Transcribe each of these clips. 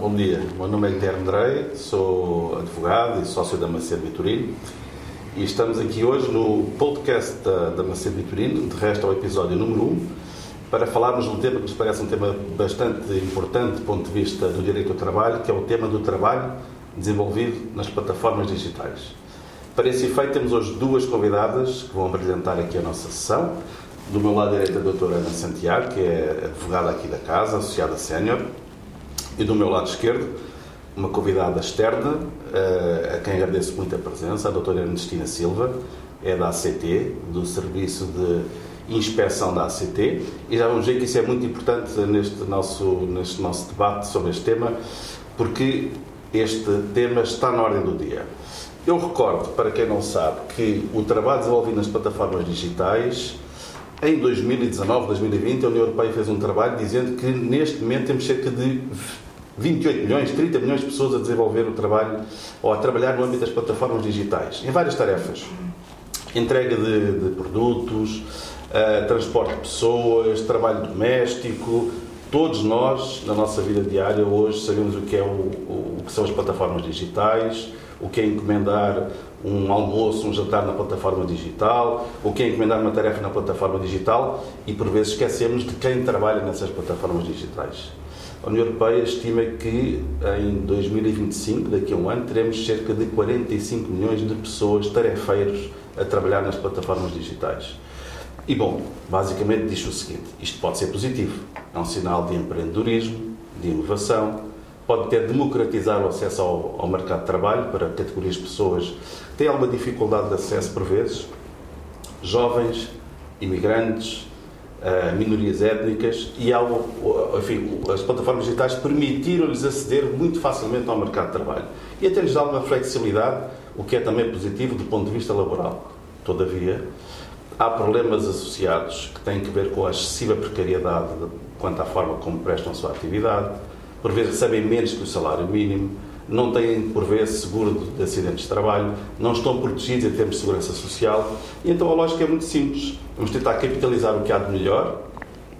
bom dia. O meu nome é Guilherme Drey, sou advogado e sócio da Macedo Vitorino e estamos aqui hoje no podcast da, da Macedo Vitorino, de resto ao episódio número 1, para falarmos de um tema que nos parece um tema bastante importante do ponto de vista do direito ao trabalho, que é o tema do trabalho desenvolvido nas plataformas digitais. Para esse efeito, temos hoje duas convidadas que vão brilhantar aqui a nossa sessão. Do meu lado direito, a doutora Ana Santiago, que é advogada aqui da casa, associada sénior. E do meu lado esquerdo, uma convidada externa, eh, a quem agradeço muito a presença, a doutora Ernestina Silva, é da ACT, do Serviço de Inspeção da ACT, e já vamos ver que isso é muito importante neste nosso, neste nosso debate sobre este tema, porque este tema está na ordem do dia. Eu recordo, para quem não sabe, que o trabalho desenvolvido nas plataformas digitais em 2019, 2020, a União Europeia fez um trabalho dizendo que neste momento temos cerca de 28 milhões, 30 milhões de pessoas a desenvolver o trabalho ou a trabalhar no âmbito das plataformas digitais, em várias tarefas. Entrega de, de produtos, uh, transporte de pessoas, trabalho doméstico. Todos nós, na nossa vida diária, hoje sabemos o que, é o, o, o que são as plataformas digitais, o que é encomendar um almoço, um jantar na plataforma digital, o que é encomendar uma tarefa na plataforma digital e por vezes esquecemos de quem trabalha nessas plataformas digitais. A União Europeia estima que em 2025, daqui a um ano, teremos cerca de 45 milhões de pessoas tarefeiros a trabalhar nas plataformas digitais. E bom, basicamente diz o seguinte: isto pode ser positivo, é um sinal de empreendedorismo, de inovação, pode ter democratizar o acesso ao, ao, mercado de trabalho para categorias de pessoas que têm alguma dificuldade de acesso por vezes, jovens, imigrantes, minorias étnicas e algo, enfim, as plataformas digitais permitiram-lhes aceder muito facilmente ao mercado de trabalho e até lhes dá uma flexibilidade, o que é também positivo do ponto de vista laboral. Todavia, há problemas associados que têm que ver com a excessiva precariedade quanto à forma como prestam a sua atividade, por vezes recebem menos que o salário mínimo, não têm, por vezes, seguro de acidentes de trabalho, não estão protegidos em termos de segurança social. E então a lógica é muito simples. Vamos tentar capitalizar o que há de melhor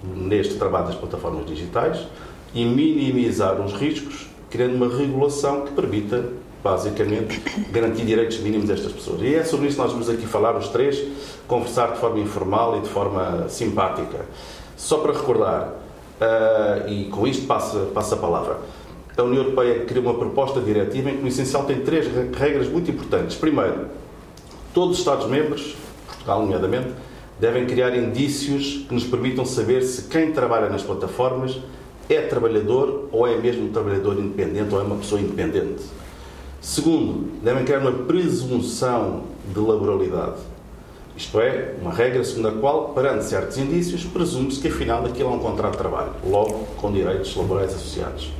neste trabalho das plataformas digitais e minimizar os riscos, criando uma regulação que permita, basicamente, garantir direitos mínimos destas pessoas. E é sobre isso que nós vamos aqui falar, os três, conversar de forma informal e de forma simpática. Só para recordar, uh, e com isto passa, passa a palavra. A União Europeia criou uma proposta diretiva em que, no essencial, tem três regras muito importantes. Primeiro, todos os Estados-membros, Portugal nomeadamente, devem criar indícios que nos permitam saber se quem trabalha nas plataformas é trabalhador ou é mesmo um trabalhador independente ou é uma pessoa independente. Segundo, devem criar uma presunção de laboralidade. Isto é, uma regra segundo a qual, perante certos indícios, presume-se que afinal aquilo é um contrato de trabalho, logo com direitos laborais associados.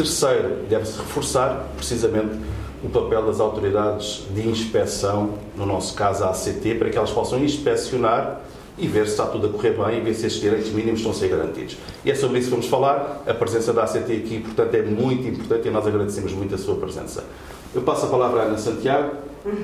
Terceiro, deve-se reforçar precisamente o papel das autoridades de inspeção, no nosso caso a ACT, para que elas possam inspecionar e ver se está tudo a correr bem e ver se estes direitos mínimos estão a ser garantidos. E é sobre isso que vamos falar. A presença da ACT aqui, portanto, é muito importante e nós agradecemos muito a sua presença. Eu passo a palavra à Ana Santiago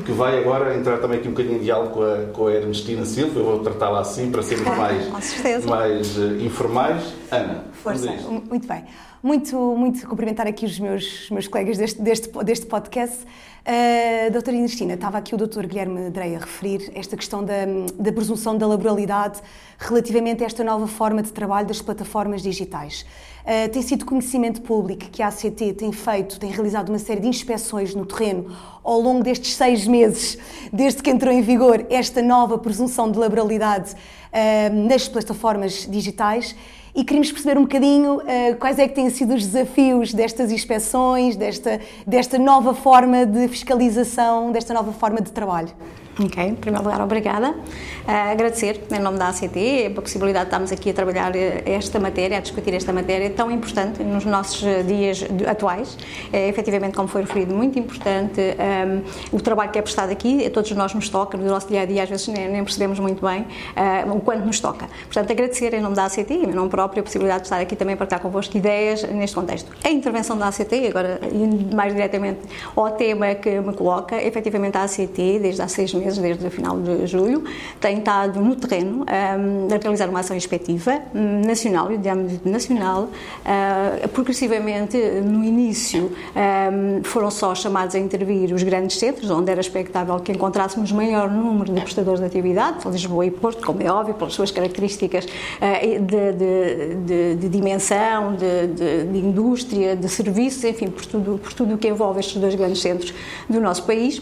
que vai agora entrar também aqui um bocadinho em diálogo com a, com a Ernestina Silva, eu vou tratá-la assim para sermos mais, mais uh, informais. Ana, Força, muito bem. Muito, muito cumprimentar aqui os meus, meus colegas deste, deste, deste podcast. Uh, doutora Ernestina, estava aqui o doutor Guilherme Drey a referir esta questão da, da presunção da laboralidade relativamente a esta nova forma de trabalho das plataformas digitais. Uh, tem sido conhecimento público que a ACT tem feito, tem realizado uma série de inspeções no terreno ao longo destes seis meses, desde que entrou em vigor esta nova presunção de laboralidade uh, nas plataformas digitais e queríamos perceber um bocadinho uh, quais é que têm sido os desafios destas inspeções, desta, desta nova forma de fiscalização, desta nova forma de trabalho. Ok, em primeiro lugar, obrigada. Uh, agradecer, em nome da ACT, a possibilidade de estarmos aqui a trabalhar eh, esta matéria, a discutir esta matéria tão importante nos nossos eh, dias atuais. É efetivamente, como foi referido, muito importante um, o trabalho que é prestado aqui, a todos nós nos toca, no nosso dia a dia, às vezes nem, nem percebemos muito bem uh, o quanto nos toca. Portanto, agradecer em nome da ACT e em nome próprio própria possibilidade de estar aqui também para partilhar convosco ideias neste contexto. A intervenção da ACT, agora indo mais diretamente ao tema que me coloca, efetivamente a ACT, desde há seis meses, desde o final de julho, tem estado no terreno um, a realizar uma ação inspectiva nacional e de âmbito nacional. Uh, progressivamente, no início, um, foram só chamados a intervir os grandes centros, onde era expectável que encontrássemos maior número de prestadores de atividade, Lisboa e Porto, como é óbvio, pelas suas características uh, de, de, de, de, dimensão, de, indústria, de serviços, enfim, por tudo, por tudo o que envolve estes dois grandes centros do nosso país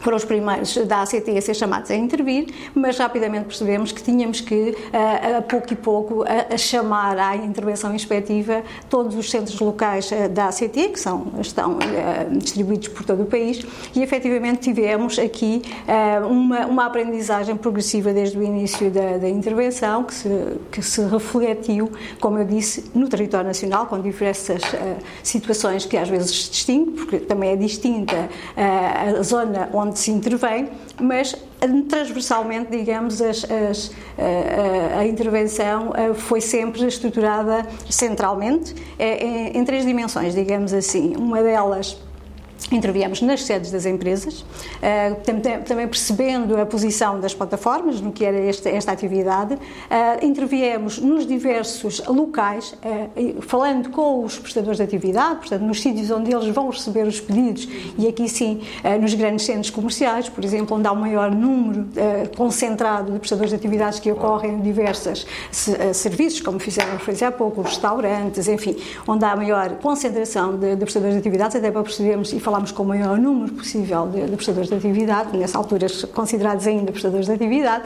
foram os primeiros da ACT a ser chamados a intervir, mas rapidamente percebemos que tínhamos que, a, pouco e pouco, a, chamar à intervenção inspectiva todos os centros locais da ACT, que são, estão distribuídos por todo o país, e efetivamente tivemos aqui uma, uma aprendizagem progressiva desde o início da, da intervenção, que se, que se refletiu, como eu disse, no território nacional, com diversas situações que às vezes se distinguem, porque também é distinta a zona onde onde se intervém, mas transversalmente, digamos, as, as, a, a, intervenção eh, foi sempre estruturada centralmente eh, em, em três dimensões, digamos assim. Uma delas Interviemos nas sedes das empresas, eh, também percebendo a posição das plataformas no que era esta, esta atividade. Eh, interviemos nos diversos locais, eh, falando com os prestadores de atividade, portanto, nos sítios onde eles vão receber os pedidos, e aqui sim, nos grandes centros comerciais, por exemplo, onde há um maior número concentrado de prestadores de atividades que ocorrem em diversos serviços, como fizeram referência há pouco, restaurantes, enfim, onde há maior concentração de, de prestadores de atividades, até para percebermos falámos com o maior número possível de, de prestadores de atividade, nessa altura considerados ainda prestadores de atividade,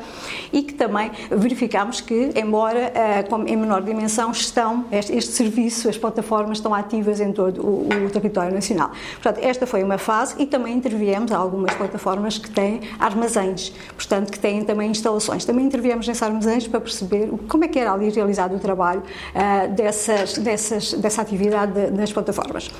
e que também verificámos que, embora uh, em menor dimensão, estão, este, este, serviço, as plataformas estão ativas em todo o, o, território nacional. Portanto, esta foi uma fase e também interviemos algumas plataformas que têm armazéns, portanto, que têm também instalações. Também interviemos nesses armazéns para perceber como é que era ali realizado o trabalho uh, dessas, dessas, dessa atividade de, plataformas.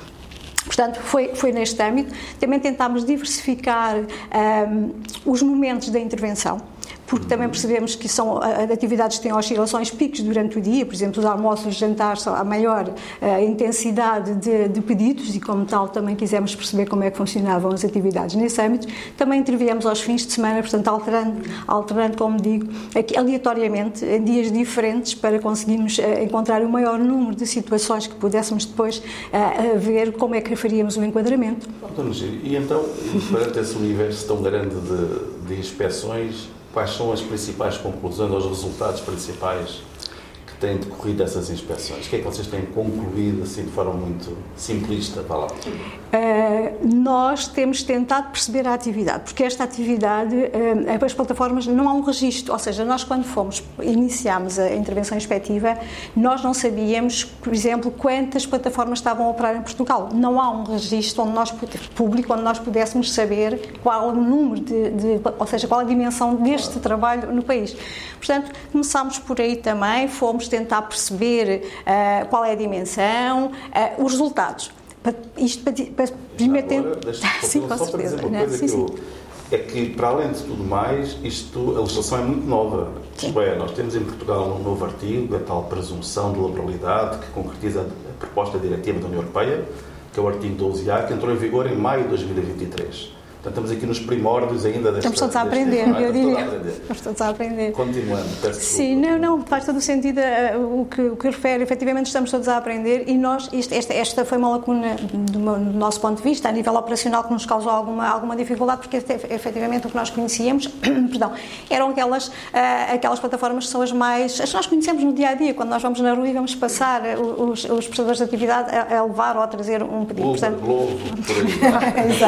Portanto, foi, foi neste âmbito. Também tentámos diversificar um, os momentos da intervenção porque também percebemos que são atividades que têm oscilações picos durante o dia, por exemplo, os almoços, os jantares, a maior uh, intensidade de, de, pedidos e, como tal, também quisemos perceber como é que funcionavam as atividades nesse âmbito. Também interviemos aos fins de semana, portanto, alterando, alterando como digo, aqui, aleatoriamente, em dias diferentes, para conseguirmos uh, encontrar o maior número de situações que pudéssemos depois uh, ver como é que faríamos o enquadramento. E então, perante esse universo tão grande de, de inspeções, quais são as principais conclusões, os resultados principais têm decorrido dessas inspeções? O que é que vocês têm concluído, assim, de forma muito simplista? Vá lá. Uh, nós temos tentado perceber a atividade, porque esta atividade, uh, as plataformas, não há um registro, ou seja, nós quando fomos, iniciámos a intervenção inspectiva, nós não sabíamos, por exemplo, quantas plataformas estavam a operar em Portugal. Não há um registro onde nós, público onde nós pudéssemos saber qual o número de, de ou seja, qual a dimensão deste trabalho no país. Portanto, começámos por aí também, fomos tentar perceber uh, qual é a dimensão, os resultados isto para, para primeiro tempo. Sim, com certeza. Para sim, que eu, é que, para além de tudo mais, isto, a legislação é muito nova. Isto é, nós temos em Portugal um novo artigo, a tal presunção de laboralidade, que concretiza a proposta diretiva da União Europeia, que é o artigo 12A, que entrou em vigor em maio de 2023. Portanto, estamos aqui nos primórdios ainda desta... Estamos todos a aprender, deste, eu diria. Estamos todos a aprender. Continuando, peço Sim, não, não, faz todo o sentido uh, o, que, o que refere. Efetivamente, estamos todos a aprender e nós, isto, esta, esta foi uma lacuna do, do, nosso ponto de vista, a nível operacional, que nos causou alguma, alguma dificuldade, porque efetivamente o que nós conhecíamos, perdão, eram aquelas, uh, aquelas plataformas que são as mais... as que nós conhecemos no dia-a-dia, -dia, quando nós vamos na rua e vamos passar os, os prestadores de atividade a, a levar ou a trazer um pedido. Uber, Portanto, Globo, por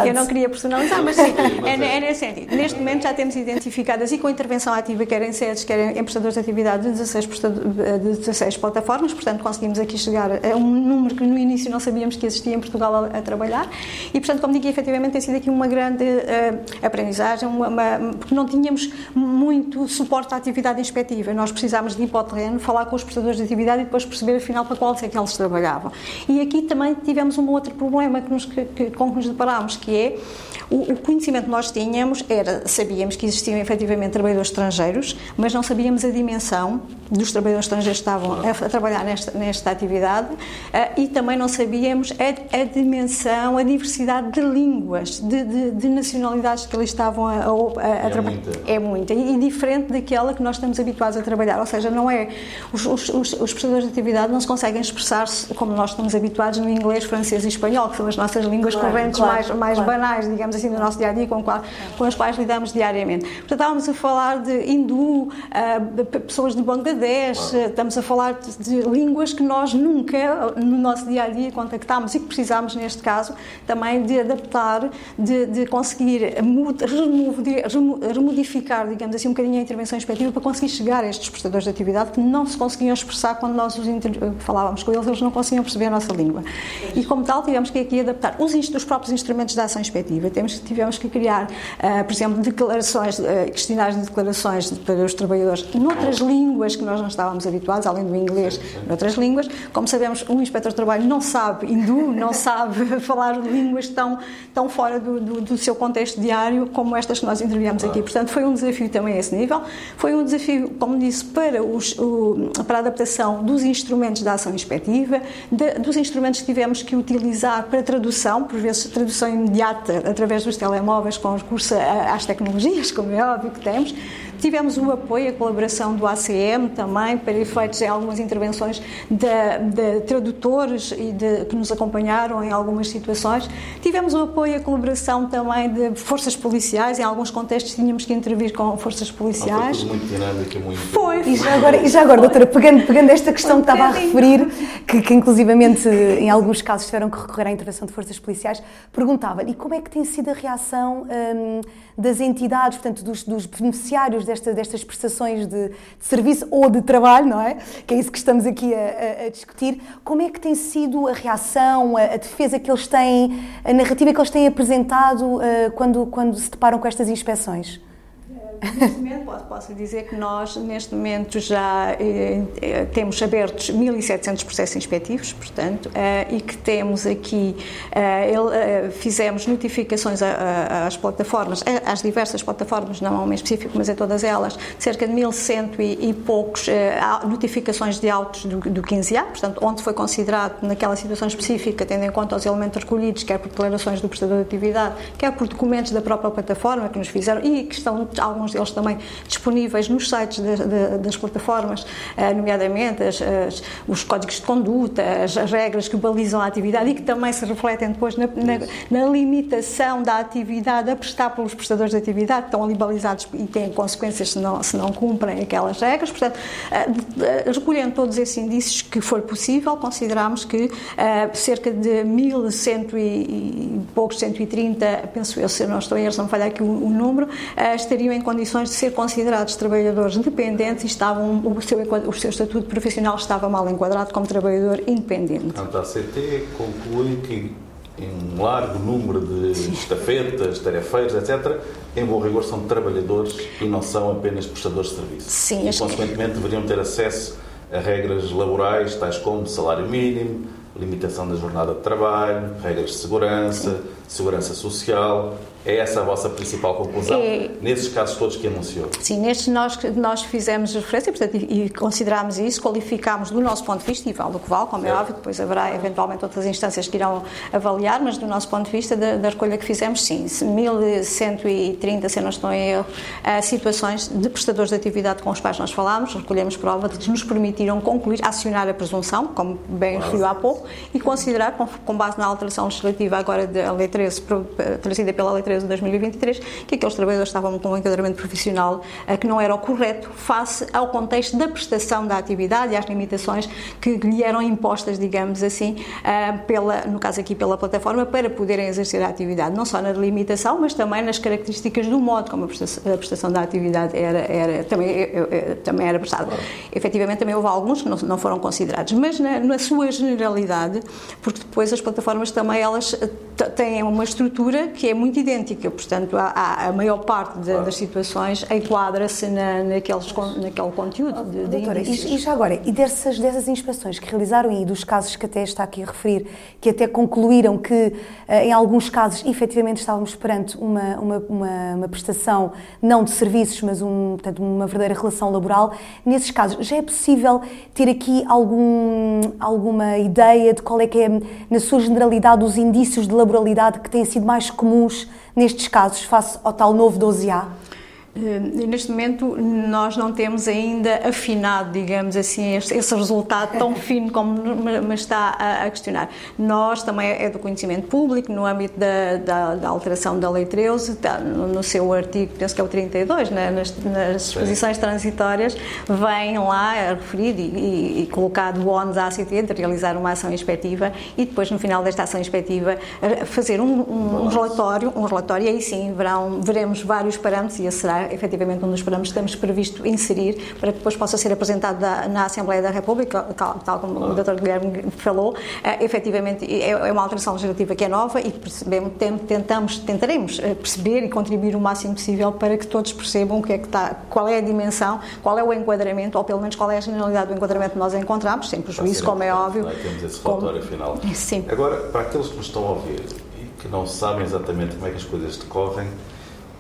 aí. Eu não queria personalizar, mas sim, é, é, nesse sentido. Neste momento já temos identificadas e com intervenção ativa, quer em sedes, quer em prestadores de atividade, de 16, de 16 plataformas, portanto conseguimos aqui chegar a um número que no início não sabíamos que existia em Portugal a, a trabalhar e, portanto, como digo, efetivamente tem sido aqui uma grande uh, aprendizagem, uma, uma, porque não tínhamos muito suporte à atividade inspectiva. Nós precisámos de ir para o terreno, falar com os prestadores de atividade e depois perceber afinal para qual é que eles trabalhavam. E aqui também tivemos um outro problema que nos, que, com que nos deparámos, que é o, o conhecimento que nós tínhamos era, sabíamos que existiam efetivamente trabalhadores estrangeiros, mas não sabíamos a dimensão dos trabalhadores estrangeiros que estavam a, a trabalhar nesta, nesta atividade uh, e também não sabíamos a, a, dimensão, a diversidade de línguas, de, de, de nacionalidades que eles estavam a, a, a trabalhar. É muita. E, e, diferente daquela que nós estamos habituados a trabalhar. Ou seja, não é. Os, os, os, os prestadores de atividade não se conseguem expressar-se como nós estamos habituados no inglês, francês e espanhol, que são as nossas línguas claro, correntes claro, mais, mais claro. banais, digamos assim, do nosso dia a dia, com, qual, com as quais lidamos diariamente. Portanto, estávamos a falar de hindu, uh, pessoas de Bangladesh, estamos a falar de, de, línguas que nós nunca, no nosso dia a dia, contactámos e que precisámos, neste caso, também de adaptar, de, de conseguir remodificar, digamos assim, um bocadinho a intervenção inspectiva para conseguir chegar a estes prestadores de atividade que não se conseguiam expressar quando nós os falávamos com eles, eles não conseguiam perceber a nossa língua. E como tal, tivemos que aqui adaptar os, os próprios instrumentos de ação inspectiva. Temos, tivemos que criar, uh, por exemplo, declarações, uh, questionários de declarações para os trabalhadores noutras línguas que nós não estávamos habituados, além do inglês, noutras línguas. Como sabemos, um inspector de trabalho não sabe hindu, não sabe falar línguas tão, tão fora do, do, do seu contexto diário como estas que nós interviemos aqui. Portanto, foi um desafio também a esse nível. Foi um desafio, como disse, para, os, o, para a adaptação dos instrumentos da ação inspectiva, de, dos instrumentos que tivemos que utilizar para tradução, por vezes tradução imediata através dos telemóveis com recurso às tecnologias, como é óbvio que temos, Tivemos o apoio, a colaboração do ACM também, para efeitos em algumas intervenções de, de tradutores e de, que nos acompanharam em algumas situações. Tivemos o apoio e a colaboração também de forças policiais, em alguns contextos tínhamos que intervir com forças policiais. Foi muito dinâmico, muito. Foi. E já agora, e já agora doutora, pegando, pegando esta questão que estava a referir, que, que inclusivamente em alguns casos tiveram que recorrer à intervenção de forças policiais, perguntava-lhe e como é que tem sido a reação hum, das entidades, portanto, dos, dos beneficiários desta, destas prestações de, de, serviço ou de trabalho, não é? Que é isso que estamos aqui a, a, a discutir. Como é que tem sido a reação, a, a, defesa que eles têm, a narrativa que eles têm apresentado uh, quando, quando se deparam com estas inspeções? Neste momento, posso, posso, dizer que nós, neste momento, já eh, eh temos abertos 1.700 processos inspectivos, portanto, eh, e que temos aqui, eh, ele, eh, fizemos notificações às plataformas, eh, às diversas plataformas, não a uma específico, mas a todas elas, cerca de 1.100 e, e poucos notificações de autos do, do 15A, portanto, onde foi considerado, naquela situação específica, tendo em conta os elementos recolhidos, quer por declarações do prestador de atividade, quer por documentos da própria plataforma que nos fizeram e que estão alguns deles também disponíveis nos sites de, de, das plataformas, eh, nomeadamente as, as, os códigos de conduta, as, as, regras que balizam a atividade e que também se refletem depois na, na, na, limitação da atividade a prestar pelos prestadores de atividade, que estão ali balizados e têm consequências se não, se não cumprem aquelas regras. Portanto, eh, recolhendo todos esses indícios que for possível, consideramos que eh, cerca de 1.100 e poucos, 130, penso eu, se eu não estou em erro, se não falhar aqui o, o número, estariam em condições condições de ser considerados trabalhadores dependentes e estavam, o, seu, o seu estatuto profissional estava mal enquadrado como trabalhador independente. Portanto, a ACT conclui que em um largo número de Sim. estafetas, tarefeiros, etc., em bom rigor são trabalhadores e não são apenas prestadores de serviço. Sim, e, consequentemente, que... deveriam ter acesso a regras laborais, tais como salário mínimo, limitação da jornada de trabalho, regras de segurança, segurança social, é essa a vossa principal conclusão, é, nesses casos todos que anunciou? Sim, nestes nós, nós fizemos referência portanto, e, e considerámos isso, qualificámos do nosso ponto de vista, e vale o que vale, como é, é óbvio, depois haverá eventualmente outras instâncias que irão avaliar, mas do nosso ponto de vista da, da recolha que fizemos, sim, 1130, se não estou em erro, situações de prestadores de atividade com os quais nós falámos, recolhemos prova de que nos permitiram concluir, acionar a presunção, como bem referiu há pouco, e considerar, com, base na alteração legislativa agora da Lei 13, trazida pela Lei 13 de 2023, que aqueles trabalhadores estavam com um enquadramento profissional eh, que não era o correto face ao contexto da prestação da atividade e às limitações que lhe eram impostas, digamos assim, eh, pela, no caso aqui pela plataforma, para poderem exercer a atividade, não só na delimitação, mas também nas características do modo como a prestação, a prestação da atividade era, era também, eh, também era prestada. Efetivamente, também houve alguns que não, não foram considerados, mas na, na sua generalidade, porque depois as plataformas também elas têm uma estrutura que é muito idêntica, portanto, a, a maior parte de, das situações enquadra-se na, naqueles, naquele conteúdo de, de Doutora, e, e, já agora, e dessas, dessas inspeções que realizaram e dos casos que até está aqui a referir, que até concluíram que eh, em alguns casos efetivamente estávamos perante uma, uma, uma, uma prestação não de serviços, mas um, portanto, uma verdadeira relação laboral, nesses casos já é possível ter aqui algum, alguma ideia de qual é que é, na sua generalidade, os indícios de laboralidade que têm sido mais comuns nestes casos, face ao tal novo 12A? Eh, neste momento, nós não temos ainda afinado, digamos assim, esse, resultado tão fino como me está a, questionar. Nós também é do conhecimento público, no âmbito da, da, da alteração da Lei 13, tá, no, seu artigo, penso que é o 32, né, nas, nas disposições transitórias, vem lá a referir e, e, e colocado o ONU à ACT de realizar uma ação inspectiva e depois, no final desta ação inspectiva, fazer um, um, um relatório, um relatório, e aí sim verão, veremos vários parâmetros e esse será efetivamente um dos parâmetros que temos previsto inserir para que depois possa ser apresentado na Assembleia da República, tal como o Dr. Guilherme falou, é, efetivamente é, é uma alteração legislativa que é nova e percebemos, tentamos, tentaremos eh, perceber e contribuir o máximo possível para que todos percebam o que é que está, qual é a dimensão, qual é o enquadramento, ou pelo menos qual é a generalidade do enquadramento que nós encontramos, sem prejuízo, como é óbvio. É? Temos esse relatório como... final. Sim. Agora, para aqueles que nos estão a ouvir e que não sabem exatamente como é que as coisas decorrem,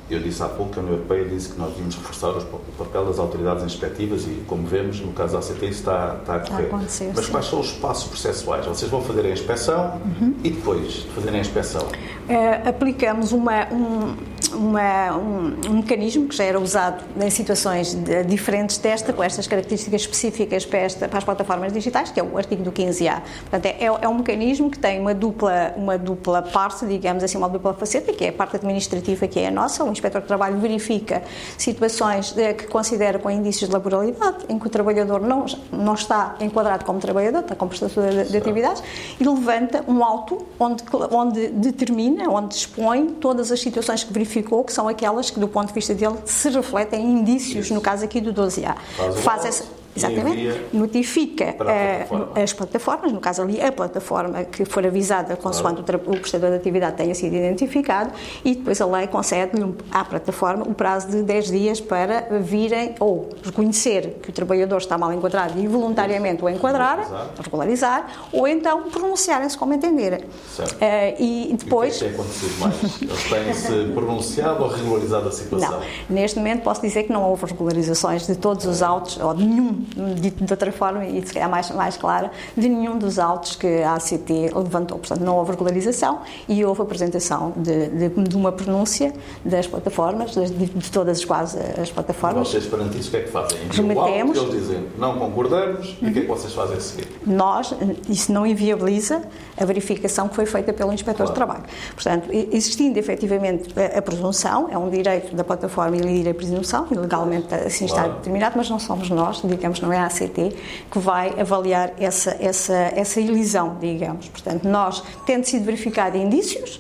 eu disse há pouco que a União Europeia disse que nós devíamos reforçar o papel das autoridades inspectivas e, como vemos, no caso da ACT, isso está, está a correr. A Mas quais são os passos processuais? Vocês vão fazer a inspeção uhum. e depois de fazerem a inspeção? Uh, aplicamos uma, um, uma, um, um, mecanismo que já era usado em situações de, diferentes desta, com estas características específicas para, esta, para, as plataformas digitais, que é o artigo do 15A. Portanto, é, é um mecanismo que tem uma dupla, uma dupla parte, digamos assim, uma dupla faceta, que é a parte administrativa, que é a nossa, o Inspector de Trabalho verifica situações de, que considera com indícios de laboralidade, em que o trabalhador não, não está enquadrado como trabalhador, está como prestador de, de atividades, e levanta um auto onde, onde determina, onde expõe todas as situações que verificou, que são aquelas que, do ponto de vista dele, se refletem em indícios, Isso. no caso aqui do 12A. Faz, Faz essa Exatamente. Notifica plataforma. as plataformas, no caso ali a plataforma que for avisada consoante claro. o prestador de atividade tenha sido identificado e depois a lei concede-lhe à plataforma o prazo de 10 dias para virem ou reconhecer que o trabalhador está mal enquadrado e voluntariamente o enquadrar, regularizar, regularizar ou então pronunciarem-se como entenderem. Certo. Uh, e depois... E o que é que tem acontecido mais? Eles têm-se pronunciado ou regularizado a situação? Não. Neste momento posso dizer que não houve regularizações de todos os autos ou de nenhum dito de outra forma e se calhar mais, mais clara, de nenhum dos autos que a ACT levantou. Portanto, não houve regularização e houve apresentação de, de, de uma pronúncia das plataformas, de, de, todas as quase as plataformas. Vocês, perante isso, o que é que fazem? Remetemos. Eles dizem, não concordamos, uhum. e o que é que vocês fazem a seguir? Nós, isso não inviabiliza a verificação que foi feita pelo Inspector claro. de Trabalho. Portanto, existindo efetivamente a, a presunção, é um direito da plataforma e a presunção, e legalmente assim claro. está determinado, mas não somos nós, digamos, digamos, não é a ACT, que vai avaliar essa, essa, essa elisão, digamos. Portanto, nós, tendo sido verificado indícios,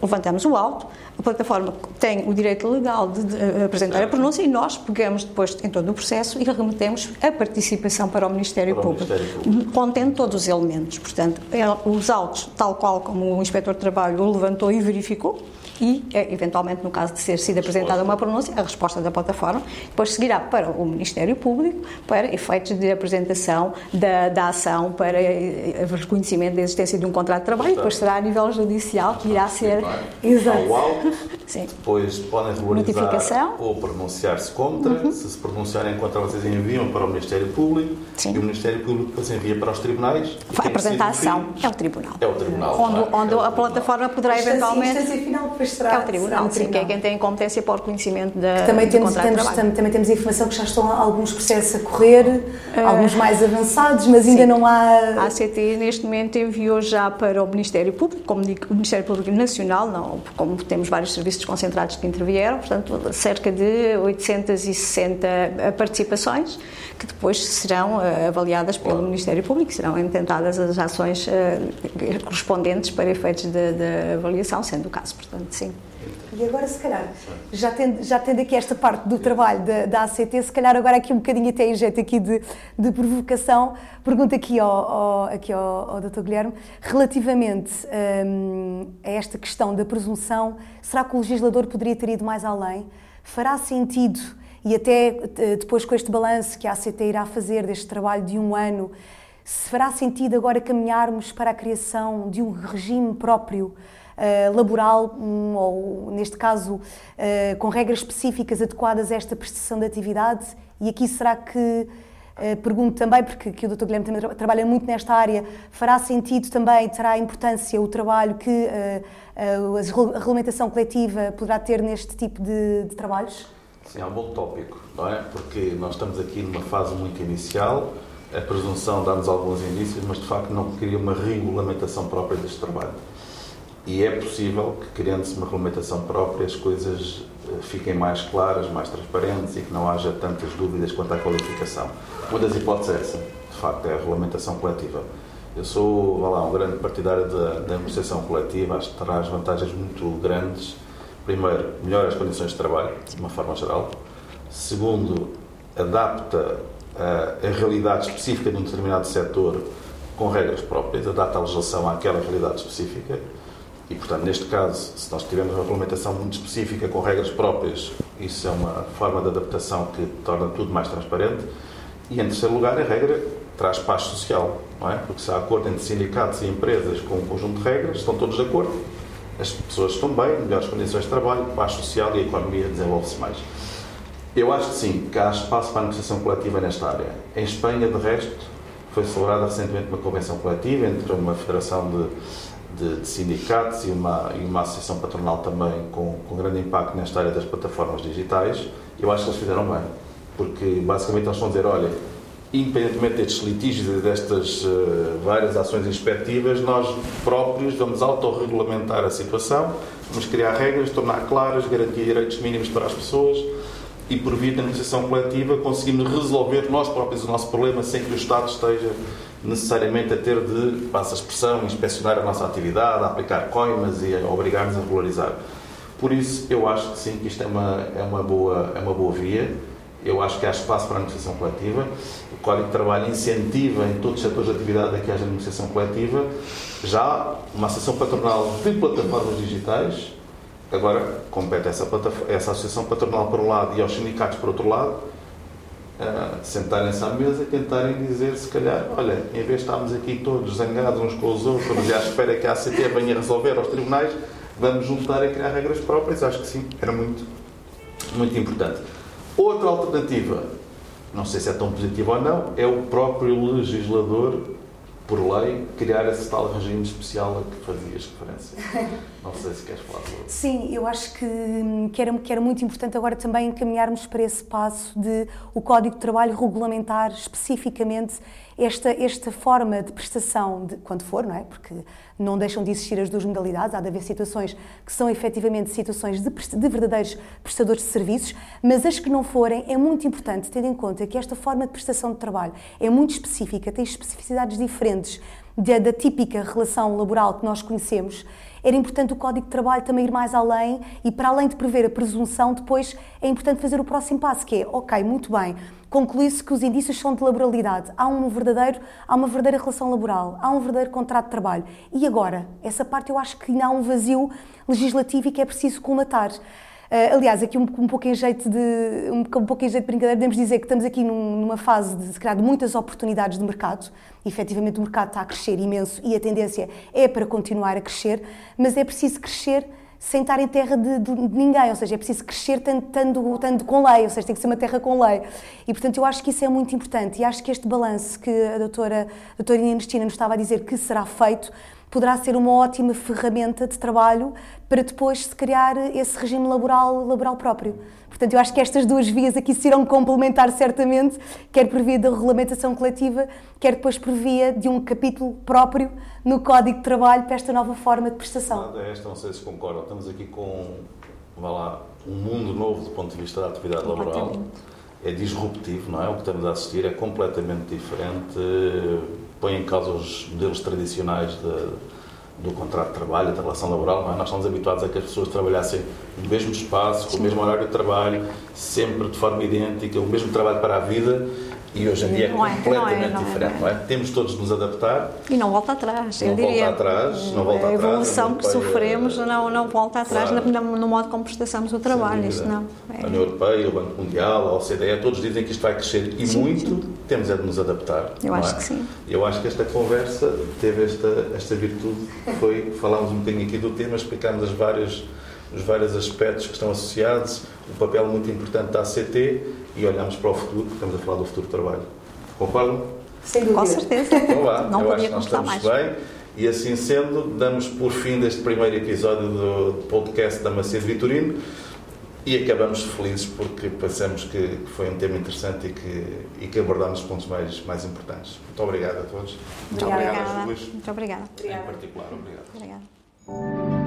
levantamos o auto, a plataforma tem o direito legal de, de apresentar a pronúncia e nós pegamos depois em todo o processo e remetemos a participação para o Ministério, para o Público, Ministério Público, contendo todos os elementos. Portanto, é, os autos, tal qual como o Inspetor de Trabalho o levantou e verificou, e, é, eventualmente, no caso de ser sido apresentada uma pronúncia, a resposta da plataforma, depois seguirá para o Ministério Público para efeitos de apresentação da, da ação para eh, eh, reconhecimento da existência de um contrato de trabalho, e depois será a nível judicial que irá ser. Exato. Sim. Depois podem regularizar ou pronunciar-se contra. Uhum. Se se pronunciarem contra, vocês enviam para o Ministério Público Sim. e o Ministério Público depois envia para os tribunais. Vai apresentar a ação. É o Tribunal. É o Tribunal. Onde, é onde a plataforma poderá eventualmente. Final, é o Tribunal, sim, que é quem tem competência para o reconhecimento da, também temos, temos também temos informação que já estão alguns processos a correr, uh, alguns mais avançados, mas sim. ainda não há. A ACT neste momento enviou já para o Ministério Público, como digo, o Ministério Público Nacional, não, como temos vários serviços concentrados que intervieram, portanto, cerca de 860 participações que depois serão uh, avaliadas pelo Ministério Público, serão intentadas as ações uh, correspondentes para efeitos de, de, avaliação, sendo o caso, portanto, sim. E agora, se calhar, já tendo, já tendo aqui esta parte do trabalho da, da ACT, se calhar agora aqui um bocadinho até em jeito aqui de, de provocação, pergunto aqui ao, ao, aqui ao, ao Dr. Guilherme, relativamente hum, a esta questão da presunção, será que o legislador poderia ter ido mais além? Fará sentido, e até eh, depois com este balanço que a ACT irá fazer deste trabalho de um ano, se fará sentido agora caminharmos para a criação de um regime próprio uh, laboral, um, ou neste caso uh, com regras específicas adequadas a esta prestação de atividade? E aqui será que, uh, pergunto também, porque que o Dr. Guilherme também tra trabalha muito nesta área, fará sentido também, terá importância o trabalho que a regulamentação coletiva poderá ter neste tipo de, de trabalhos? Sim, é um bom tópico, não é? Porque nós estamos aqui numa fase muito inicial, a presunção dá-nos alguns indícios, mas de facto não cria uma regulamentação própria deste trabalho. E é possível que, criando-se uma regulamentação própria, as coisas eh, fiquem mais claras, mais transparentes e que não haja tantas dúvidas quanto à qualificação. Uma das hipóteses é essa, de facto, é a regulamentação coletiva. Eu sou, vá lá, um grande partidário da, da negociação coletiva, acho que traz vantagens muito grandes. Primeiro, melhora as condições de trabalho, de uma forma geral. Segundo, adapta a, a realidade específica de um determinado setor com regras próprias, adapta a legislação àquela realidade específica. E, portanto, neste caso, se nós tivermos uma regulamentação muito específica com regras próprias, isso é uma forma de adaptação que torna tudo mais transparente. E, em terceiro lugar, a regra traz paz social, não é? Porque se há acordo entre sindicatos e empresas com um conjunto de regras, estão todos de acordo, as pessoas estão bem, melhores condições de trabalho, paz social e a economia desenvolve-se mais. Eu acho que sim, que há espaço para a negociação coletiva nesta área. Em Espanha, de resto, foi celebrada recentemente uma convenção coletiva entre uma federação de de, de sindicatos e uma, e uma associação patronal também com, com grande impacto nesta área das plataformas digitais, eu acho que eles fizeram bem. Porque basicamente eles estão a dizer: olha, independentemente destes litígios e destas uh, várias ações inspectivas, nós próprios vamos autorregulamentar a situação, vamos criar regras, tornar claras, garantir direitos mínimos para as pessoas e, por via da negociação coletiva, conseguimos resolver nós próprios o nosso problema sem que o Estado esteja necessariamente a ter de, passa a expressão, inspecionar a nossa atividade, a aplicar coimas e a obrigar-nos a regularizar. Por isso, eu acho que sim, que isto é uma, é uma, boa, é uma boa via. Eu acho que há espaço para a negociação coletiva. O Código de Trabalho incentiva em todos os setores de atividade a que haja negociação coletiva. Já uma associação patronal de plataformas digitais. Agora, compete essa, essa associação patronal por um lado e aos sindicatos por outro lado uh, sentarem-se à mesa e tentarem dizer, se calhar, olha, em vez de estarmos aqui todos zangados uns com os outros e à espera que a ACT venha resolver aos tribunais, vamos juntar e criar regras próprias. Acho que sim, era muito, muito importante. Outra alternativa, não sei se é tão positiva ou não, é o próprio legislador por lei, criar esse tal regime especial a que fazias referência. Não sei se queres falar sobre isso. Sim, eu acho que, que, era, que era muito importante agora também encaminharmos para esse passo de o Código de Trabalho regulamentar especificamente esta, esta forma de prestação, de, quando for, não é? Porque não deixam de existir as duas modalidades, há de haver situações que são efetivamente situações de, de verdadeiros prestadores de serviços, mas as que não forem, é muito importante ter em conta que esta forma de prestação de trabalho é muito específica, tem especificidades diferentes da, da típica relação laboral que nós conhecemos era importante o Código de Trabalho também ir mais além e, para além de prever a presunção, depois é importante fazer o próximo passo, que é, ok, muito bem, conclui-se que os indícios são de laboralidade, há, um verdadeiro, há uma verdadeira relação laboral, há um verdadeiro contrato de trabalho. E agora? Essa parte eu acho que ainda há um vazio legislativo e que é preciso colmatar. Uh, aliás, aqui um, um, pouco em jeito de um, um pouco em jeito de brincadeira, podemos dizer que estamos aqui num, numa fase de, de muitas oportunidades de mercado. E, efetivamente, o mercado está a crescer imenso e a tendência é para continuar a crescer, mas é preciso crescer sem estar em terra de, de, de, ninguém, ou seja, é preciso crescer tanto, tanto, com lei, ou seja, tem que ser uma terra com lei. E, portanto, eu acho que isso é muito importante e acho que este balanço que a doutora, a doutora Inês nos estava a dizer que será feito poderá ser uma ótima ferramenta de trabalho para depois se criar esse regime laboral, laboral próprio. Portanto, eu acho que estas duas vias aqui se irão complementar certamente, quer por via da regulamentação coletiva, quer depois por via de um capítulo próprio no Código de Trabalho para esta nova forma de prestação. Nada, esta não sei se concordam. Estamos aqui com, vá lá, um mundo novo do ponto de vista da atividade laboral. É disruptivo, não é? O que estamos a assistir é completamente diferente põe em causa os modelos tradicionais de, do contrato de trabalho, da relação laboral. É? Nós estamos habituados a que as pessoas trabalhassem no mesmo espaço, com o mesmo horário de trabalho, sempre de forma idêntica, o mesmo trabalho para a vida e hoje em dia é não é completamente é, não é, diferente, não é? Temos todos de nos adaptar. E não volta atrás, não eu diria. Volta atrás, não volta atrás. A evolução que sofremos não, não volta atrás claro. no, no, modo como prestamos o trabalho. Isso não. É. A União Europeia, o Banco Mundial, a OCDE, todos dizem que isto vai crescer e sim, muito sim. temos é de nos adaptar. Eu acho é? que sim. Eu acho que esta conversa teve esta, esta virtude, foi falámos um bocadinho aqui do tema, explicámos as várias, os vários aspectos que estão associados, o papel muito importante da ACT e olhamos para o futuro, porque estamos a falar do futuro do trabalho. Concordam? Sem dúvida. Com certeza. Então, lá, Não eu acho que nós estamos mais. bem. E assim sendo, damos por fim deste primeiro episódio do podcast da Macedo Vitorino e acabamos felizes porque pensamos que foi um tema interessante e que, e que abordámos os pontos mais, mais importantes. Muito obrigado a todos. Muito obrigada. Muito obrigada. Em particular, obrigado. Obrigada.